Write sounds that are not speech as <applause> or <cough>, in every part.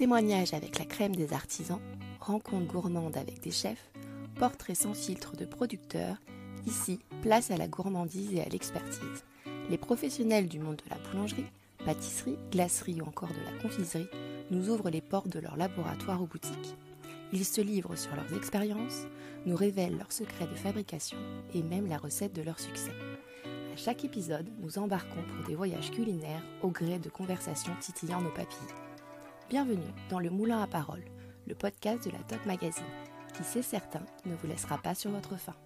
Témoignages avec la crème des artisans, rencontres gourmandes avec des chefs, portraits sans filtre de producteurs, ici, place à la gourmandise et à l'expertise. Les professionnels du monde de la boulangerie, pâtisserie, glacerie ou encore de la confiserie nous ouvrent les portes de leur laboratoire ou boutique. Ils se livrent sur leurs expériences, nous révèlent leurs secrets de fabrication et même la recette de leur succès. À chaque épisode, nous embarquons pour des voyages culinaires au gré de conversations titillant nos papilles. Bienvenue dans le Moulin à Parole, le podcast de la Top Magazine, qui, c'est certain, ne vous laissera pas sur votre faim.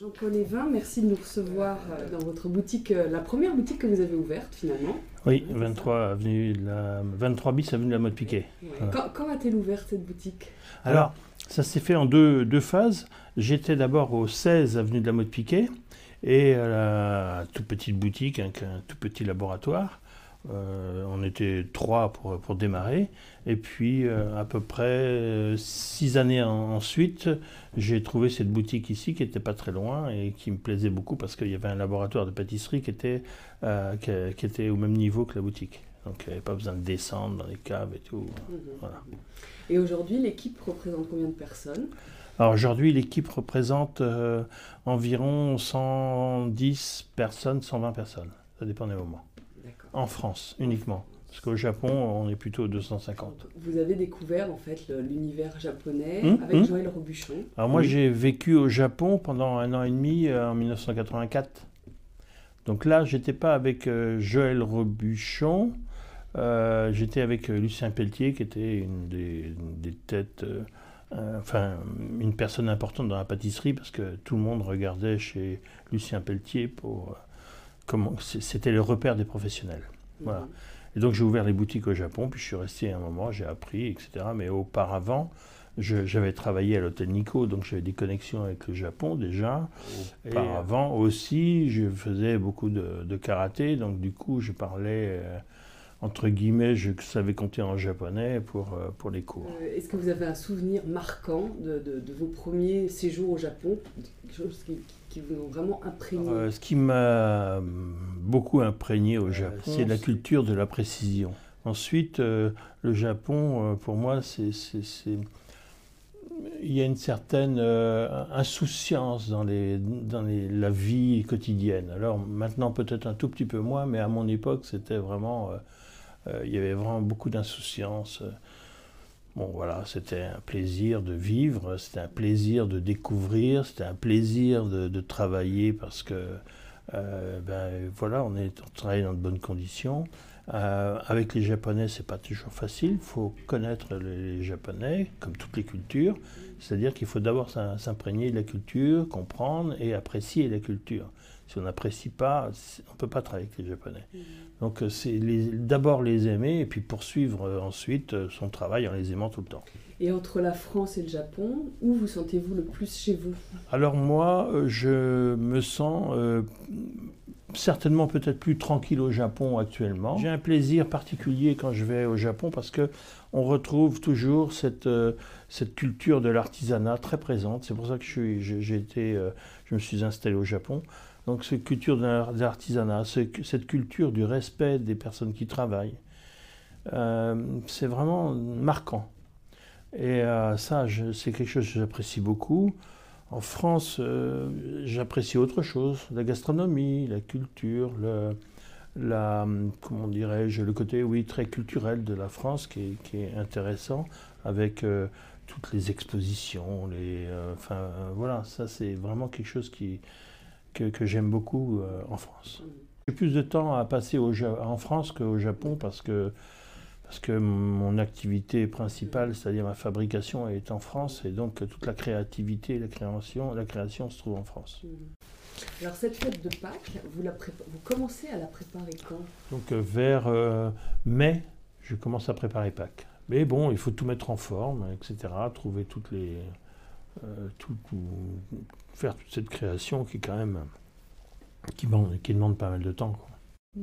Jean-Paul Evin, merci de nous recevoir euh, dans votre boutique, euh, la première boutique que vous avez ouverte finalement. Oui, 23, avenue de la, 23 bis avenue de la Mode Piquet. Ouais. Quand, quand a-t-elle ouvert cette boutique? Alors, ça s'est fait en deux, deux phases. J'étais d'abord au 16 avenue de la Mode Piquet et à la toute petite boutique, un tout petit laboratoire. Euh, on était trois pour, pour démarrer. Et puis, euh, à peu près euh, six années en- ensuite, j'ai trouvé cette boutique ici qui n'était pas très loin et qui me plaisait beaucoup parce qu'il y avait un laboratoire de pâtisserie qui était, euh, qui, qui était au même niveau que la boutique. Donc, il n'y avait pas besoin de descendre dans les caves et tout. Voilà. Et aujourd'hui, l'équipe représente combien de personnes? Alors aujourd'hui, l'équipe représente environ 110 personnes, 120 personnes. Ça dépend des moments. En France uniquement. Parce qu'au Japon, on est plutôt 250. Vous avez découvert en fait l'univers japonais Hum, avec hum. Joël Robuchon. Alors moi, Oui. j'ai vécu au Japon pendant un an et demi euh, en 1984. Donc là, j'étais pas avec euh, Joël Robuchon. euh, j'étais avec euh, Lucien Pelletier, qui était une des, une des têtes, euh, euh, enfin, une personne importante dans la pâtisserie, parce que tout le monde regardait chez Lucien Pelletier pour. C'était le repère des professionnels. Voilà. Mhm. Et donc j'ai ouvert les boutiques au Japon, puis je suis resté un moment, j'ai appris, etc. Mais auparavant, j'avais travaillé à l'hôtel Nikko, donc j'avais des connexions avec le Japon déjà. Auparavant aussi, je faisais beaucoup de, de karaté, donc du coup je parlais, euh, entre guillemets, je savais compter en japonais pour, euh, pour les cours. Euh, Est-ce que vous avez un souvenir marquant de, de- de vos premiers séjours au Japon? Quelque chose qui, qui vous ont vraiment imprégné? Euh, ce qui m'a beaucoup imprégné au Japon, c'est la culture de la précision. Ensuite, euh, le Japon, pour moi, c'est, il y a une certaine euh, insouciance dans, les, dans les- la vie quotidienne. Alors maintenant, peut-être un tout petit peu moins, mais à mon époque, c'était vraiment, euh, il y avait vraiment beaucoup d'insouciance. Bon, voilà, c'était un plaisir de vivre, c'était un plaisir de découvrir, c'était un plaisir de, travailler parce que, euh, ben voilà, on, est, on travaille dans de bonnes conditions. Euh, avec les Japonais, c'est pas toujours facile. Il faut connaître les, Japonais, comme toutes les cultures. C'est-à-dire qu'il faut d'abord s'im- s'imprégner de la culture, comprendre et apprécier la culture. Si on n'apprécie pas, on ne peut pas travailler avec les Japonais. Donc euh, c'est d'abord les aimer et puis poursuivre euh, ensuite euh, son travail en les aimant tout le temps. Et entre la France et le Japon, où vous sentez-vous le plus chez vous? Alors moi, je me sens euh, certainement peut-être plus tranquille au Japon actuellement. J'ai un plaisir particulier quand je vais au Japon parce que on retrouve toujours cette, euh, cette culture de l'artisanat très présente. C'est pour ça que je, suis, été, euh, je me suis installé au Japon. Donc cette culture de l'ar- de l'artisanat, ce- cette culture du respect des personnes qui travaillent, euh, c'est vraiment marquant. Et euh, ça, c'est quelque chose que j'apprécie beaucoup. En France, euh, j'apprécie autre chose, la gastronomie, la culture, le, comment dirais-je, le côté, oui, très culturel de la France qui est, intéressant avec toutes les expositions, enfin, voilà, ça c'est vraiment quelque chose qui, que, que j'aime beaucoup euh, en France. J'ai plus de temps à passer au en France qu'au Japon parce que parce que mon activité principale, c'est-à-dire ma fabrication, est en France et donc toute la créativité, la création, la création se trouve en France. Alors cette fête de Pâques, vous, la prépa- vous commencez à la préparer quand? Donc euh, vers euh, mai, je commence à préparer Pâques. Mais bon, il faut tout mettre en forme, etc. Trouver toutes les, euh, tout- tout- faire toute cette création qui quand même qui demande, qui demande pas mal de temps. quoi.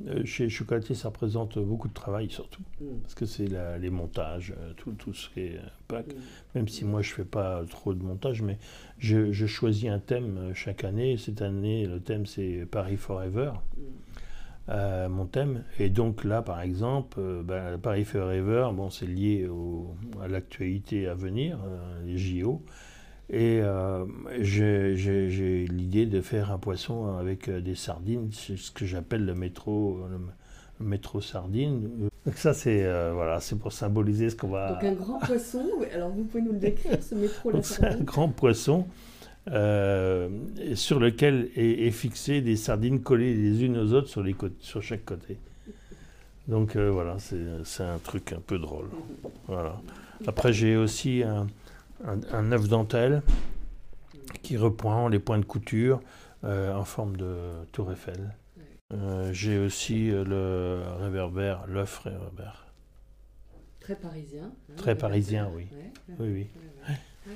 Euh, chez Chocolatier, ça représente beaucoup de travail surtout, Mm. parce que c'est les montages, euh, tout, tout ce qui est euh, Pâques. Mm. Même si moi je fais pas trop de montage, mais je, je choisis un thème chaque année. Cette année, le thème c'est Paris Forever. Mm. mon thème. Et donc là, par exemple, ben, Paris Forever, bon, c'est lié à l'actualité à venir, les JO. Et j'ai l'idée de faire un poisson avec des sardines, c'est ce que j'appelle le métro, le métro sardine. Donc ça, c'est euh, voilà, c'est pour symboliser ce qu'on va... Donc un grand poisson, <laughs> alors vous pouvez nous le décrire, ce métro là C'est un grand poisson euh, sur lequel est, fixé des sardines collées les unes aux autres sur, les sur chaque côté. Donc euh, voilà, c'est un truc un peu drôle. <laughs> Voilà. Après, j'ai aussi un, un, œuf dentelle qui reprend les points de couture en forme de tour Eiffel. Euh, j'ai aussi euh, le réverbère, l'œuf réverbère. Très parisien. Hein, Très parisien, oui. oui, oui.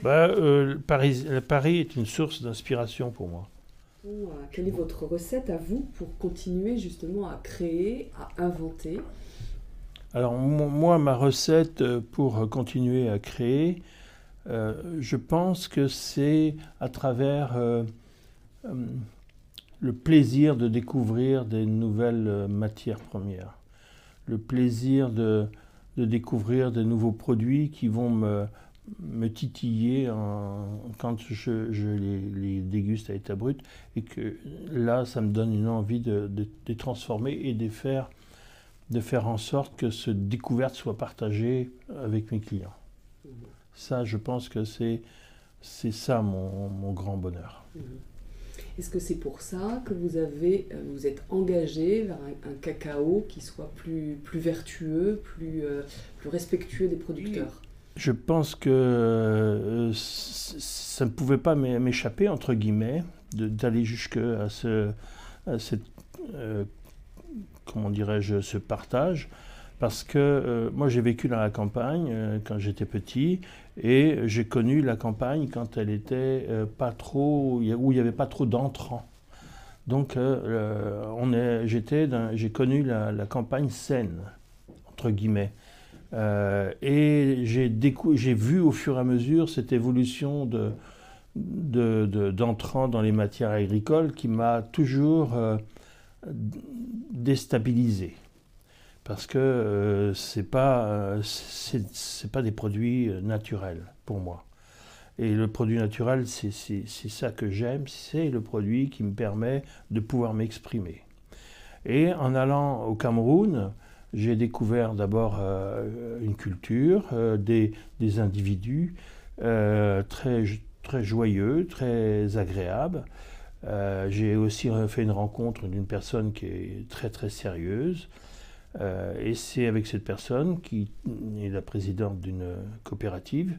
Bah, euh, Paris, Paris est une source d'inspiration pour moi. quelle est votre recette à vous pour continuer justement à créer, à inventer? Alors moi, ma recette pour continuer à créer, je pense que c'est à travers le plaisir de découvrir des nouvelles euh, matières premières, le plaisir de, découvrir des nouveaux produits qui vont me, titiller quand je, les, déguste à état brut et que là ça me donne une envie de, les transformer et de faire, de faire en sorte que ce découverte soit partagée avec mes clients. Ça je pense que c'est ça mon, grand bonheur. Mmh. Est-ce que c'est pour ça que vous avez, euh, vous êtes engagé vers un, cacao qui soit plus, plus vertueux, plus, euh, plus respectueux des producteurs? Je pense que euh, ça ne pouvait pas m'échapper, entre guillemets, d'aller jusqu'à ce, cette, comment dirais-je, ce partage parce que euh, moi j'ai vécu dans la campagne euh, quand j'étais petit et j'ai connu la campagne quand elle était euh, pas trop où il n'y avait pas trop d'entrants. Donc j'ai connu la, campagne saine entre guillemets. et j'ai, vu au fur et à mesure cette évolution de, d'entrants dans les matières agricoles qui m'a toujours déstabilisé parce que euh, ce n'est pas, euh, c'est, pas des produits euh, naturels pour moi. Et le produit naturel, c'est, ça que j'aime, c'est le produit qui me permet de pouvoir m'exprimer. Et en allant au Cameroun, j'ai découvert d'abord une culture, des, des, individus très, très joyeux, très agréables. j'ai aussi fait une rencontre d'une personne qui est très très sérieuse, euh, et c'est avec cette personne, qui est la présidente d'une coopérative,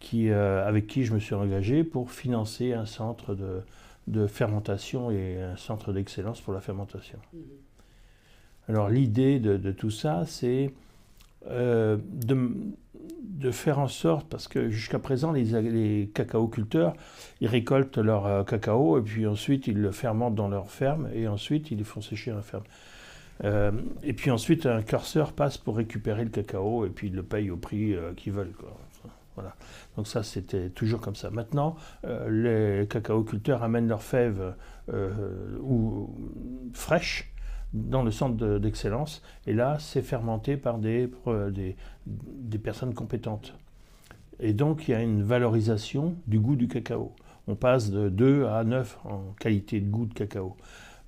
qui, euh, avec qui je me suis engagé pour financer un centre de, de fermentation et un centre d'excellence pour la fermentation. Mhm. Alors l'idée de, de, tout ça, c'est euh, de, de, faire en sorte, parce que jusqu'à présent, les, les culteurs ils récoltent leur cacao et puis ensuite ils le fermentent dans leur ferme et ensuite ils le font sécher dans la ferme. Euh, et puis ensuite, un curseur passe pour récupérer le cacao et puis il le paye au prix euh, qu'ils veulent. Voilà. Donc ça, c'était toujours comme ça. Maintenant, euh, les cacaoculteurs amènent leurs fèves ou, fraîches dans le centre d'excellence. et là, c'est fermenté par des, des, des, personnes compétentes. Et donc, il y a une valorisation du goût du cacao. On passe de 2 à 9 en qualité de goût de cacao.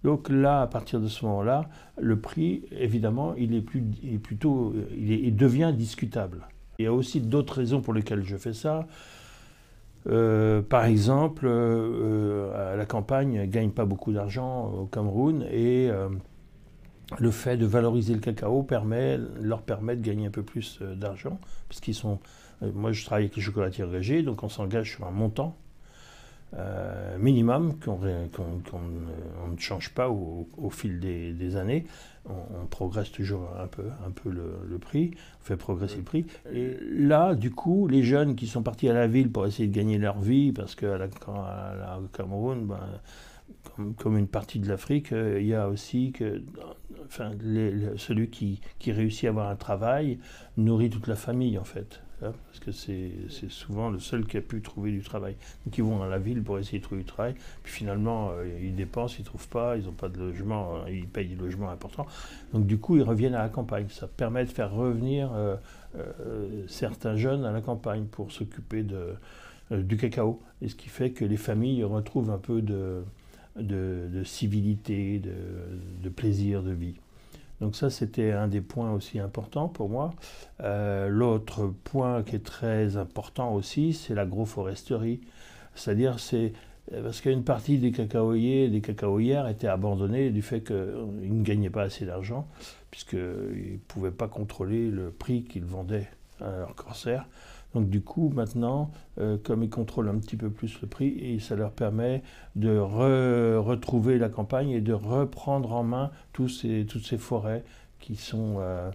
Donc là, à partir de ce moment-là, le prix, évidemment, il est, plus, plutôt, il, devient discutable. Il y a aussi d'autres raisons pour lesquelles je fais ça. Euh, par exemple, euh, la campagne ne gagne pas beaucoup d'argent au Cameroun et euh, le fait de valoriser le cacao permet, leur permet de gagner un peu plus d'argent, puisqu'ils moi, je travaille avec les chocolatiers engagés, donc on s'engage sur un montant euh, minimum qu'on ne change pas au, fil des, années. On, progresse toujours un peu, un peu le, prix, on fait progresser le prix. Et là, du coup, les jeunes qui sont partis à la ville pour essayer de gagner leur vie, parce qu'au Cameroun, ben, comme, une partie de l'Afrique, euh, il y a aussi que enfin, celui qui, réussit à avoir un travail nourrit toute la famille en fait. Hein, parce que c'est souvent le seul qui a pu trouver du travail. Donc ils vont dans la ville pour essayer de trouver du travail, puis finalement euh, ils dépensent, ils ne trouvent pas, ils n'ont pas de logement, euh, ils payent des logements importants. Donc du coup ils reviennent à la campagne. Ça permet de faire revenir certains jeunes à la campagne pour s'occuper du cacao. Et ce qui fait que les familles retrouvent un peu de, de, civilité, de, plaisir de vie. Donc ça, c'était un des points aussi importants pour moi. Euh, l'autre point qui est très important aussi, c'est l'agroforesterie. C'est-à-dire, c'est parce qu'une partie des cacaoyers, des cacaoyères étaient abandonnés du fait qu'ils ne gagnaient pas assez d'argent, puisqu'ils ne pouvaient pas contrôler le prix qu'ils vendaient à leur cancer. Donc du coup, maintenant, euh, comme ils contrôlent un petit peu plus le prix, et ça leur permet de retrouver la campagne et de reprendre en main tous ces, toutes ces forêts qui sont, euh,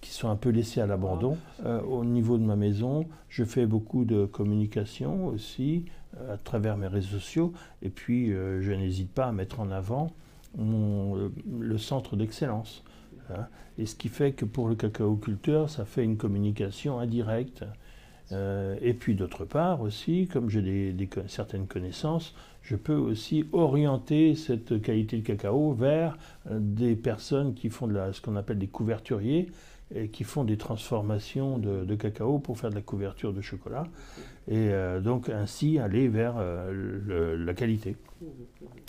qui sont un peu laissées à l'abandon. Euh, au niveau de ma maison, je fais beaucoup de communication aussi à travers mes réseaux sociaux, et puis je n'hésite pas à mettre en avant le centre d'excellence. Hein. Et ce qui fait que pour le cacao culteur, ça fait une communication indirecte euh, et puis d'autre part aussi, comme j'ai des, certaines connaissances, je peux aussi orienter cette qualité de cacao vers euh, des personnes qui font de ce qu'on appelle des couverturiers et qui font des transformations de, cacao pour faire de la couverture de chocolat et euh, donc ainsi aller vers la qualité,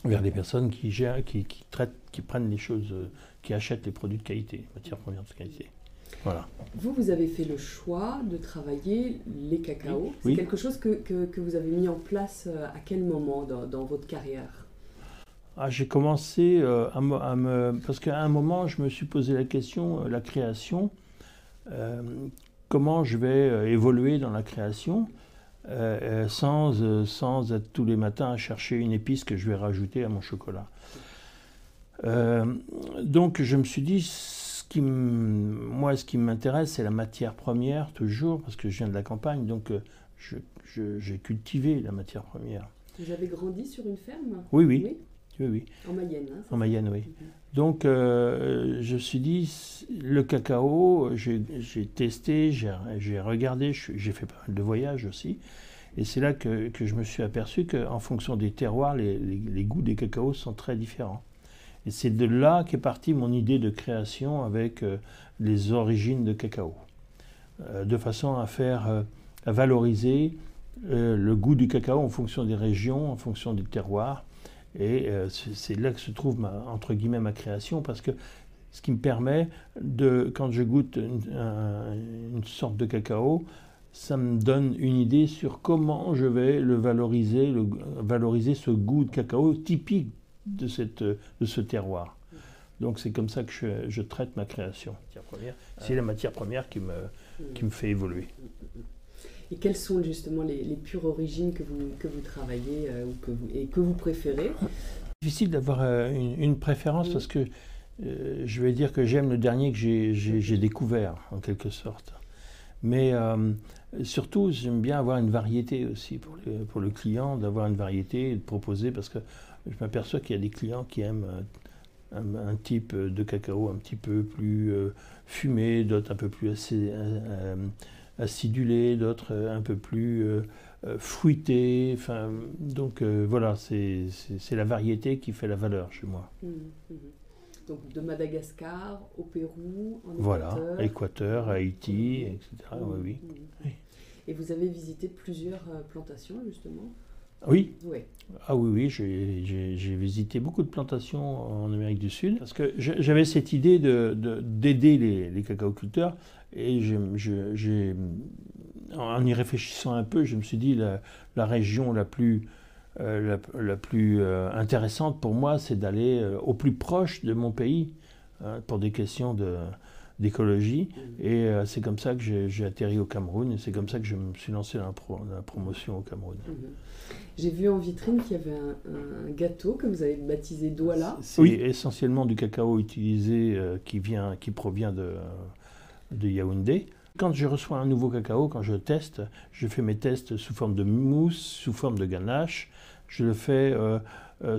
vers des personnes qui, gèrent, qui, traitent, qui prennent les choses, qui achètent les produits de qualité, matières premières de qualité. Vous, vous avez fait le choix de travailler les cacaos. C'est quelque chose que, que, vous avez mis en place euh, à quel moment dans, votre carrière? Ah, J'ai commencé euh, à, me, Parce qu'à un moment, je me suis posé la question, euh, la création, comment je vais évoluer dans la création sans, sans être tous les matins à chercher une épice que je vais rajouter à mon chocolat? donc je me suis dit, moi, ce qui m'intéresse, c'est la matière première, toujours, parce que je viens de la campagne, donc euh, j'ai cultivé la matière première. Vous avez grandi sur une ferme? Oui, oui. oui. oui, En Mayenne, hein, En Mayenne, oui. Mhm. Donc, euh, je me suis dit, le cacao, j'ai testé, j'ai regardé, j'ai fait pas mal de voyages aussi. Et c'est là que, que, je me suis aperçu qu'en fonction des terroirs, les, les goûts des cacaos sont très différents. Et c'est de là qu'est partie mon idée de création avec euh, les origines de cacao, euh, de façon à faire euh, à valoriser le goût du cacao en fonction des régions, en fonction des terroirs. Et c'est là que se trouve ma, entre guillemets ma création, parce que ce qui me permet de, quand je goûte une, sorte de cacao, ça me donne une idée sur comment je vais le valoriser, le, valoriser ce goût de cacao typique de, cette, de ce terroir. Donc c'est comme ça que je, traite ma création. C'est la matière première qui me, qui me fait évoluer. <laughs> Et quelles sont justement les, les pures origines que vous, que vous travaillez euh, ou que vous, et que vous préférez? Difficile d'avoir euh, une, préférence parce que euh, je vais dire que j'aime le dernier que j'ai découvert en quelque sorte. Mais surtout, j'aime bien avoir une variété aussi pour le, pour le client, d'avoir une variété et de proposer parce que je m'aperçois qu'il y a des clients qui aiment un, type de cacao un petit peu plus euh, fumé, d'autres un peu plus euh, acidulé, d'autres un peu plus euh, fruité. Enfin, donc voilà, c'est la variété qui fait la valeur chez moi. Mmh, mmh. Donc de Madagascar au Pérou, en Voilà, Équateur, Haïti, etc. oui, oui. Mmh, Et vous avez visité plusieurs plantations justement oui. Ah oui, oui, j'ai visité beaucoup de plantations en Amérique du Sud parce que j'avais cette idée d'aider de, d'aider les, les cacaoculteurs et en y réfléchissant un peu, je me suis dit la, la région la plus, euh, la, plus euh, intéressante pour moi, c'est d'aller euh, au plus proche de mon pays hein, pour des questions de, d'écologie. Et euh, c'est comme ça que j'ai atterri au Cameroun et c'est comme ça que je me suis lancé dans la, promotion au Cameroun. Mm-hmm. J'ai vu en vitrine qu'il y avait un, gâteau que vous avez baptisé Douala. C'est oui. essentiellement du cacao utilisé euh, qui, vient, qui provient de, de Yaoundé. Quand je reçois un nouveau cacao, quand je teste, je fais mes tests sous forme de mousse, sous forme de ganache. Je le fais euh,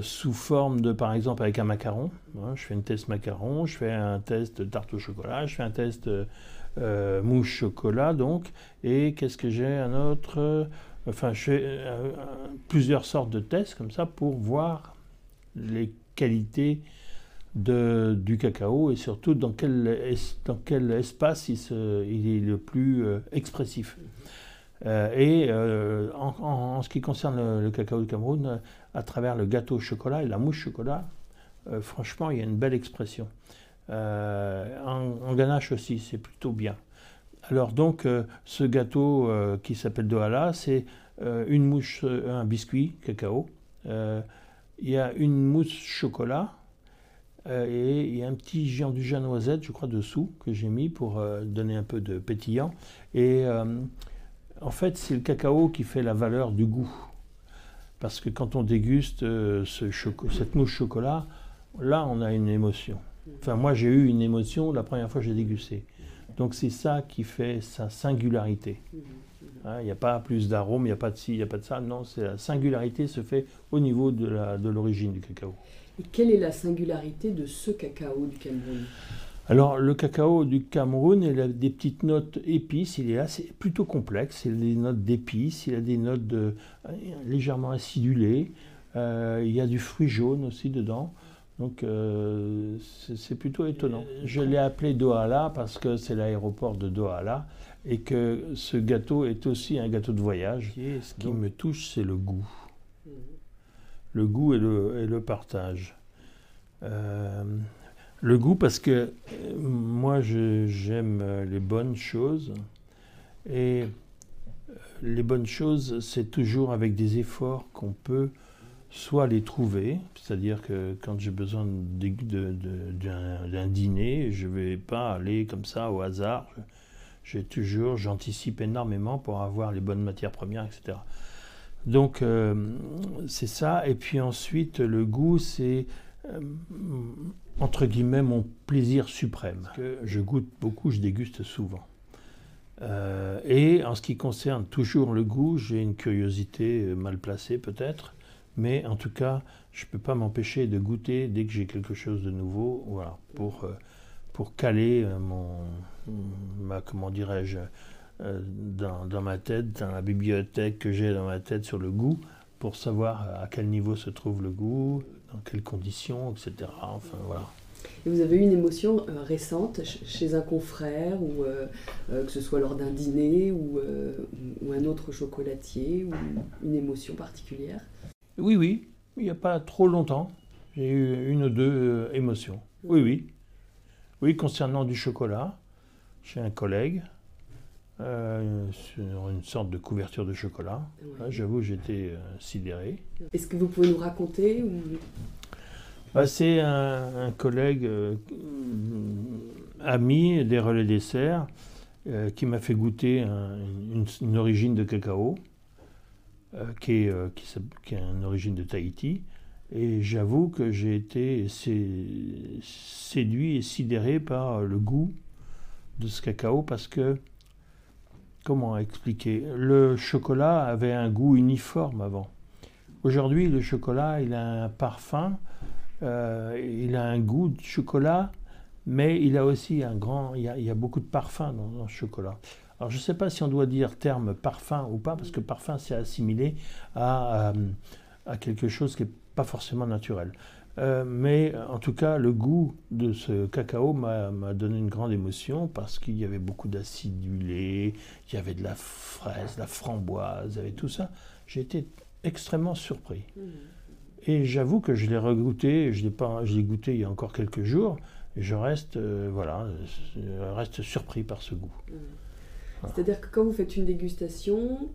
sous forme de, par exemple, avec un macaron. Hein, je fais une test macaron, je fais un test tarte au chocolat, je fais un test mouche chocolat, donc. Et qu'est-ce que j'ai Un autre. Enfin, je fais plusieurs sortes de tests comme ça pour voir les qualités de, du cacao et surtout dans quel, dans quel espace il, est le plus euh, expressif. Euh, et euh, en, ce qui concerne le, cacao du Cameroun, à travers le gâteau au chocolat et la mouche chocolat, franchement, il y a une belle expression. en, ganache aussi, c'est plutôt bien. Alors donc, ce gâteau qui s'appelle Dohala, c'est une un biscuit cacao. il y a une mousse chocolat, euh, et il y a un petit géant du noisette, je crois, dessous, que j'ai mis pour euh, donner un peu de pétillant. Et euh, en fait, c'est le cacao qui fait la valeur du goût. Parce que quand on déguste ce cette mouche chocolat, là, on a une émotion. Enfin, moi, j'ai eu une émotion la première fois que j'ai dégusté. Donc, c'est ça qui fait sa singularité. Hein, il n'y a pas plus d'arôme, il n'y a pas de ci, il n'y a pas de ça. Non, la singularité se fait au niveau de l'origine du cacao. Et quelle est la singularité de ce cacao du Cameroun? Alors, le cacao du Cameroun, il a des petites notes épices, il est assez, plutôt complexe, il a des notes d'épices, il a des notes de, euh, légèrement acidulées, euh, il y a du fruit jaune aussi dedans, donc euh, c'est plutôt étonnant. Je l'ai appelé Douala parce que c'est l'aéroport de Douala et que ce gâteau est aussi un gâteau de voyage. Ce qui me touche, c'est le goût le goût et le, partage. Euh, le goût parce que euh, moi j'aime les bonnes choses et euh, les bonnes choses c'est toujours avec des efforts qu'on peut soit les trouver, c'est-à-dire que quand j'ai besoin d'un dîner, je ne vais pas aller comme ça au hasard. J'ai toujours, j'anticipe énormément pour avoir les bonnes matières premières, etc. Donc euh, c'est ça. Et puis ensuite, le goût, c'est euh, entre guillemets mon plaisir suprême. Que je goûte beaucoup, je déguste souvent. Euh, et en ce qui concerne toujours le goût, j'ai une curiosité mal placée peut-être, mais en tout cas, je ne peux pas m'empêcher de goûter dès que j'ai quelque chose de nouveau, pour, pour caler mon, ma, comment dirais-je, euh, dans, ma tête, dans la bibliothèque que j'ai dans ma tête sur le goût, pour savoir à quel niveau se trouve le goût, dans quelles conditions, etc. Enfin voilà. Et vous avez eu une émotion euh, récente chez un confrère, ou euh, que ce soit lors d'un dîner ou, ou, un autre chocolatier, ou une émotion particulière? Oui, oui, il n'y a pas trop longtemps, j'ai eu une ou deux émotions. Oui, oui. Oui, concernant du chocolat, chez un collègue, euh, sur une sorte de couverture de chocolat. J'avoue, j'étais euh, sidéré. Est-ce que vous pouvez nous raconter ou... Bah, c'est un, collègue euh, ami des relais desserts qui m'a fait goûter une, origine de cacao qui est, qui, qui, est une origine de Tahiti. Et j'avoue que j'ai été séduit et sidéré par le goût de ce cacao parce que comment expliquer? Le chocolat avait un goût uniforme avant. Aujourd'hui, le chocolat, il a un parfum, euh, il a un goût de chocolat, mais il a aussi un grand, il y a, beaucoup de parfum dans, le chocolat. Alors je ne sais pas si on doit dire terme parfum ou pas, parce que parfum c'est assimilé à, euh, à, quelque chose qui n'est pas forcément naturel. Euh, mais en tout cas, le goût de ce cacao m'a donné une grande émotion parce qu'il y avait beaucoup d'acidulé, il y avait de la fraise, de la framboise, il y avait tout ça. J'ai été extrêmement surpris. Mmh. Et j'avoue que je l'ai regoûté, je l'ai goûté il y a encore quelques jours, et je reste, euh, voilà, je reste surpris par ce goût. Mmh. C'est-à-dire que quand vous faites une dégustation,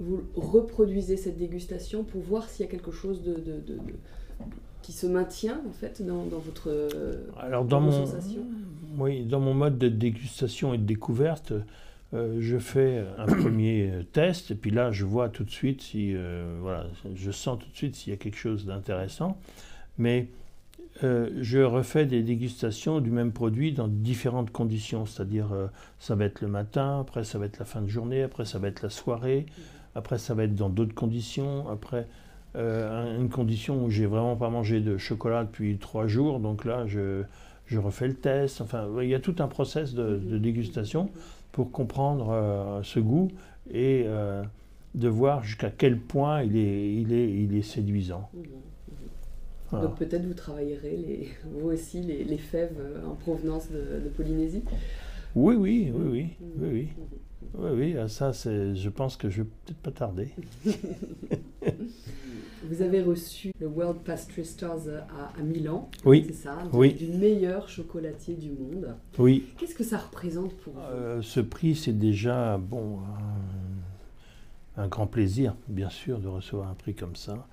vous reproduisez cette dégustation pour voir s'il y a quelque chose de qui se maintient en fait dans, votre Alors dans, mon oui dans mon mode de dégustation et de découverte, euh, je fais un <coughs> premier test et puis là je vois tout de suite si euh, voilà je sens tout de suite s'il y a quelque chose d'intéressant, mais euh, je refais des dégustations du même produit dans différentes conditions, c'est-à-dire ça va être le matin, après ça va être la fin de journée, après ça va être la soirée, après ça va être dans d'autres conditions, après euh, une condition où j'ai vraiment pas mangé de chocolat depuis trois jours, donc là je, je refais le test. Enfin, il y a tout un process de, de dégustation pour comprendre euh, ce goût et euh, de voir jusqu'à quel point il est, il est, il est séduisant. Mhm, mhm. Donc peut-être vous travaillerez les, <laughs> vous aussi les, les fèves en provenance de, de Polynésie Oui, oui, oui, oui, oui, oui. Oui, oui, ah, ça, c'est, je pense que je vais peut-être pas tarder. <laughs> Vous avez reçu le World Pastry Stars à, à Milan, Oui, c'est ça oui. Du meilleur chocolatier du monde. oui. Qu'est-ce que ça représente pour vous? Euh, ce prix, c'est déjà bon, un, un grand plaisir, bien sûr, de recevoir un prix comme ça.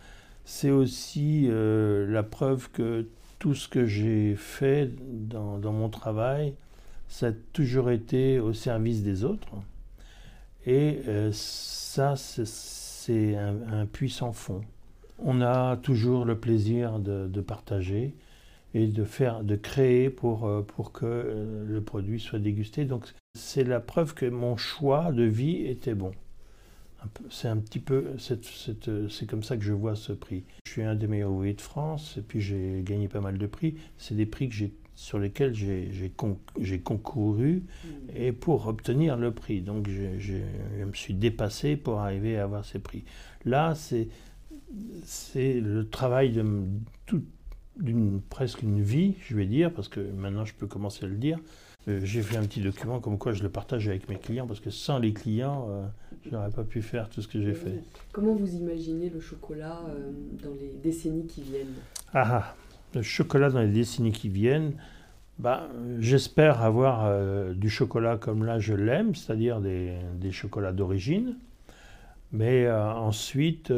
C'est aussi euh, la preuve que tout ce que j'ai fait dans, dans mon travail, ça a toujours été au service des autres. Et euh, ça, c'est- c'est un, un puissant fond. On a toujours le plaisir de, de partager et de faire, de créer pour, euh, pour que euh, le produit soit dégusté. Donc c'est la preuve que mon choix de vie était bon. C'est un petit peu, c'est c'est- comme ça que je vois ce prix. Je suis un des meilleurs ouvriers de France et puis j'ai gagné pas mal de prix. C'est des prix que j'ai sur lesquels j'ai con- concouru et pour obtenir le prix. Donc je, je- je me suis dépassé pour arriver à avoir ces prix. Là, c'est c'est le travail de m- tout- d'une presque une vie, je vais dire, parce que maintenant je peux commencer à le dire. Euh, J'ai fait un petit document comme quoi je le partage avec mes clients, parce que sans les clients, euh, je n'aurais pas pu faire tout ce que j'ai fait. Comment vous imaginez le chocolat euh, dans les décennies qui viennent? Ah, ah, le chocolat dans les décennies qui viennent, bah, j'espère avoir du chocolat comme là je l'aime, c'est-à-dire des, des chocolats d'origine. Mais ensuite,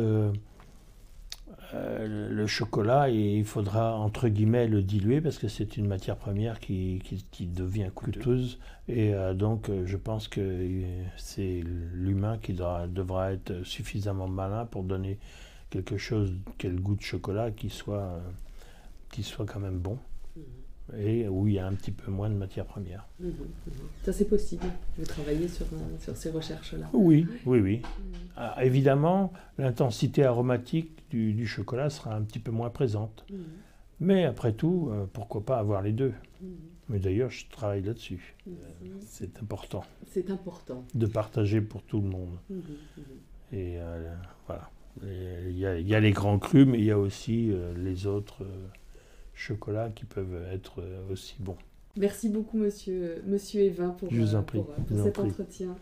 euh, le chocolat, il faudra entre guillemets le diluer parce que c'est une matière première qui, qui- qui devient coûteuse. Et euh, donc, euh, je pense que c'est l'humain qui devra, devra être suffisamment malin pour donner quelque chose, quel goût de chocolat qui soit, qui soit quand même bon et où il y a un petit peu moins de matière première. Mhm, mhm. Ça c'est possible. Vous travaillez sur, euh, sur ces recherches-là. Oui, oui, oui. Ah, évidemment, l'intensité aromatique du, du chocolat sera un petit peu moins présente. Mhm, Mais après tout, euh, pourquoi pas avoir les deux? Mhm, Mais d'ailleurs, je travaille là-dessus. mhm. C'est important C'est important. de partager pour tout le monde. Mhm, mhm. Et euh, voilà. Il y, a, il y a les grands crus, mais il y a aussi euh, les autres euh, chocolats qui peuvent être euh, aussi bons. Merci beaucoup, monsieur, monsieur Evin, pour, euh, pour, euh, cet entretien.